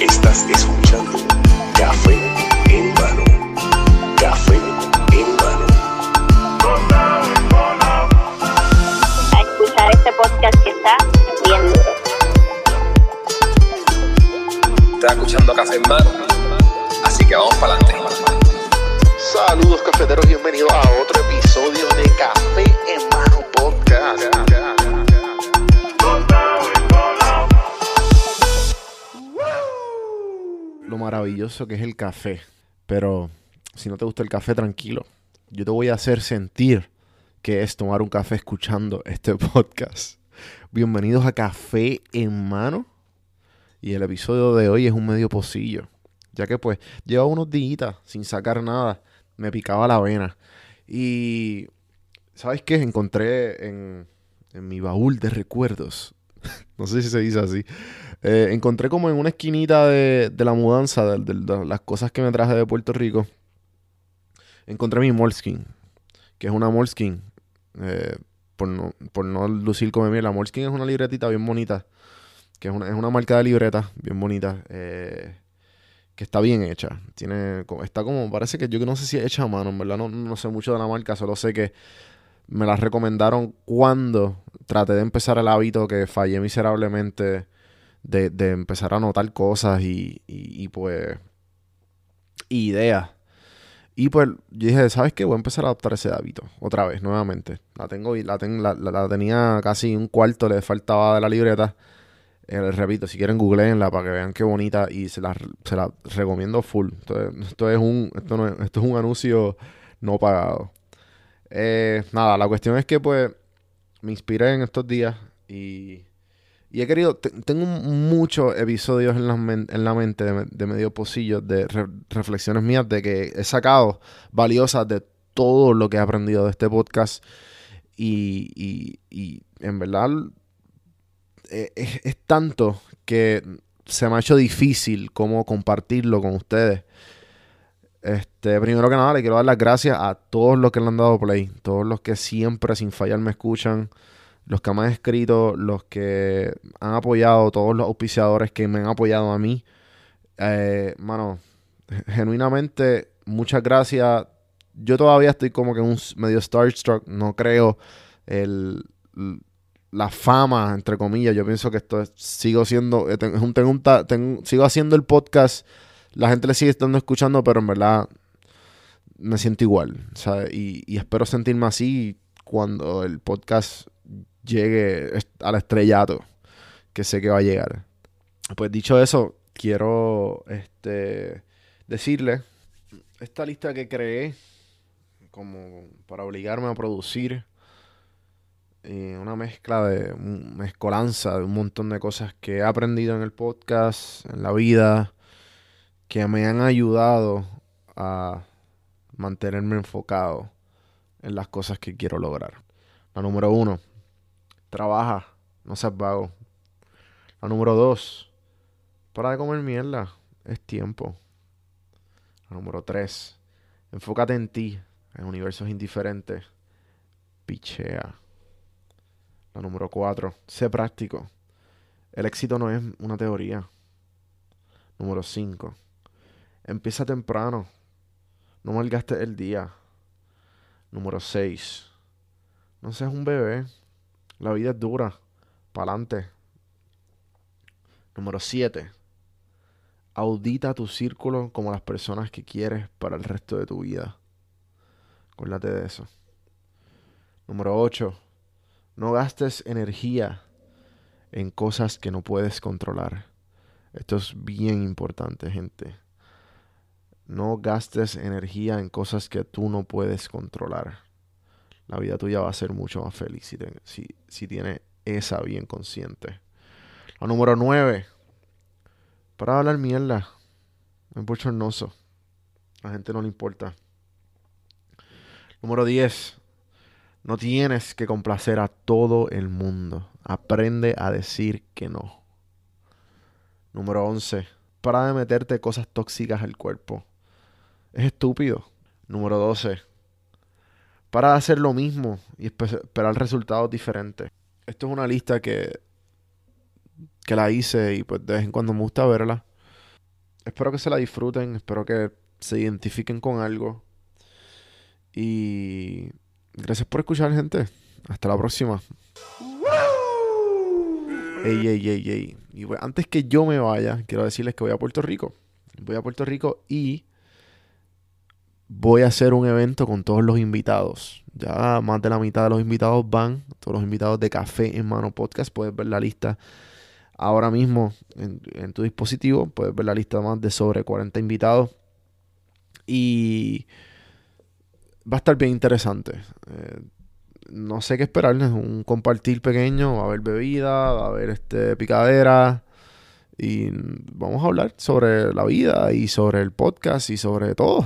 Estás escuchando Estás escuchando Café en Mano. Así que vamos para adelante. Saludos cafeteros, bienvenidos a otro episodio de Café en Mano Podcast. Lo maravilloso que es el café. Pero si no te gusta el café, tranquilo. Yo te voy a hacer sentir que es tomar un café escuchando este podcast. Bienvenidos a Café en Mano. Y el episodio de hoy es un medio pocillo. Ya que pues lleva unos días sin sacar nada. Me picaba la vena. Y... ¿Sabes qué? Encontré en, mi baúl de recuerdos. no sé si se dice así. Eh, encontré como en una esquinita de, la mudanza, de, las cosas que me traje de Puerto Rico. Encontré mi Moleskine, que es una Moleskine. eh, por, no, por no lucir como mí, la Moleskine es una libretita bien bonita. Que es una, es una marca de libreta bien bonita. eh, que está bien hecha. Tiene, está como, parece que yo no sé si es hecha a mano, en verdad no, no sé mucho de la marca, solo sé que me la recomendaron cuando traté de empezar el hábito que fallé miserablemente de, de empezar a anotar cosas y, y, pues ideas. Y pues yo dije, ¿sabes qué? Voy a empezar a adoptar ese hábito otra vez, nuevamente. La tengo la, ten- la- la tenía casi un cuarto, le faltaba de la libreta. Les repito, si quieren googleenla para que vean qué bonita y se la, se la recomiendo full. Esto es, esto es un, esto no es- un anuncio no pagado. Eh, nada, la cuestión es que pues me inspiré en estos días y, y he querido, te- tengo muchos episodios en la, en la mente de, de medio pocillo de re- reflexiones mías de que he sacado valiosas de todo lo que he aprendido de este podcast y- y en verdad eh, es, es tanto que se me ha hecho difícil cómo compartirlo con ustedes. Este, primero que nada, le quiero dar las gracias a todos los que le han dado play, todos los que siempre sin fallar me escuchan, los que me han escrito, los que han apoyado, todos los auspiciadores que me han apoyado a mí. Eh, mano, genuinamente, muchas gracias. Yo todavía estoy como que un medio starstruck, no creo el, la fama, entre comillas. Yo pienso que esto es- sigo siendo, eh, un- tengo un sigo haciendo el podcast, la gente le sigue estando escuchando, pero en verdad me siento igual. Y, espero sentirme así cuando el podcast llegue al estrellato, que sé que va a llegar. Pues dicho eso, quiero este, decirle esta lista que creé como para obligarme a producir eh, una mezcla de mezcolanza de un montón de cosas que he aprendido en el podcast, en la vida, que me han ayudado a mantenerme enfocado en las cosas que quiero lograr. La número uno, trabaja, no seas vago. La número dos, para de comer mierda, es tiempo. La número tres, enfócate en ti, en universos indiferentes. Pichea. La número cuatro, sé práctico. El éxito no es una teoría. Número cinco, empieza temprano. No malgastes el día. Número 6. No seas un bebé. La vida es dura. Pa'lante. Número 7. Audita tu círculo como las personas que quieres para el resto de tu vida. Acuérdate de eso. Número 8. No gastes energía en cosas que no puedes controlar. Esto es bien importante, gente. No gastes energía en cosas que tú no puedes controlar. La vida tuya va a ser mucho más feliz si, te- si, si tienes esa bien consciente. La número 9. Para hablar mierda. Es bochornoso. A la gente no le importa. Número 10. No tienes que complacer a todo el mundo. Aprende a decir que no. Número 11. para de meterte cosas tóxicas al cuerpo. Es estúpido. Número 12. Para de hacer lo mismo y espe- esperar resultados diferentes. Esto es una lista que, que la hice y pues de vez en cuando me gusta verla. Espero que se la disfruten, espero que se identifiquen con algo. Y gracias por escuchar, gente. Hasta la próxima. Ey, ey, ey, ey. Y antes que yo me vaya, quiero decirles que voy a Puerto Rico. Voy a Puerto Rico y voy a hacer un evento con todos los invitados. Ya más de la mitad de los invitados van, todos los invitados de Café en Mano Podcast. Puedes ver la lista ahora mismo en, en tu dispositivo. Puedes ver la lista más de sobre 40 invitados. Y va a estar bien interesante. Eh, no sé qué esperar. Es un compartir pequeño. Va a haber bebida, va a haber este, picadera. Y vamos a hablar sobre la vida y sobre el podcast y sobre todo.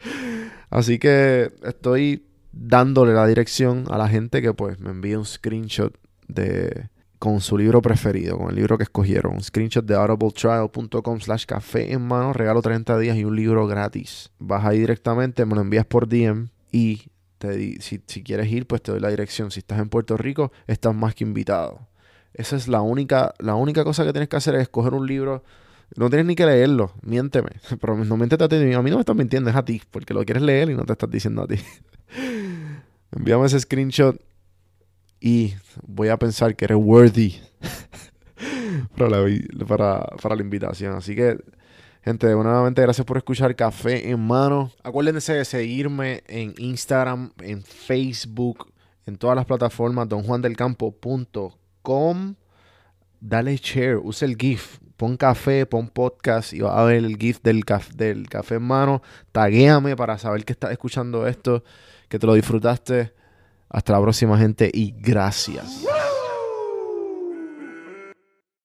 Así que estoy dándole la dirección a la gente que pues me envíe un screenshot de con su libro preferido, con el libro que escogieron. Un screenshot de audibletrial.com slash café en mano, regalo 30 días y un libro gratis. Vas ahí directamente, me lo envías por DM y te si, si quieres ir, pues te doy la dirección. Si estás en Puerto Rico, estás más que invitado. Esa es la única, la única cosa que tienes que hacer es escoger un libro. No tienes ni que leerlo, miénteme. Pero no miéntete a ti. A mí no me estás mintiendo, es a ti, porque lo quieres leer y no te estás diciendo a ti. Envíame ese screenshot y voy a pensar que eres worthy para, la, para, para la invitación. Así que, gente, nuevamente gracias por escuchar Café en Mano. Acuérdense de seguirme en Instagram, en Facebook, en todas las plataformas, donjuandelcampo.com. Dale share, usa el GIF. Pon café, pon podcast y vas a ver el GIF del, caf- del café en mano. Taguéame para saber que estás escuchando esto, que te lo disfrutaste. Hasta la próxima, gente, y gracias.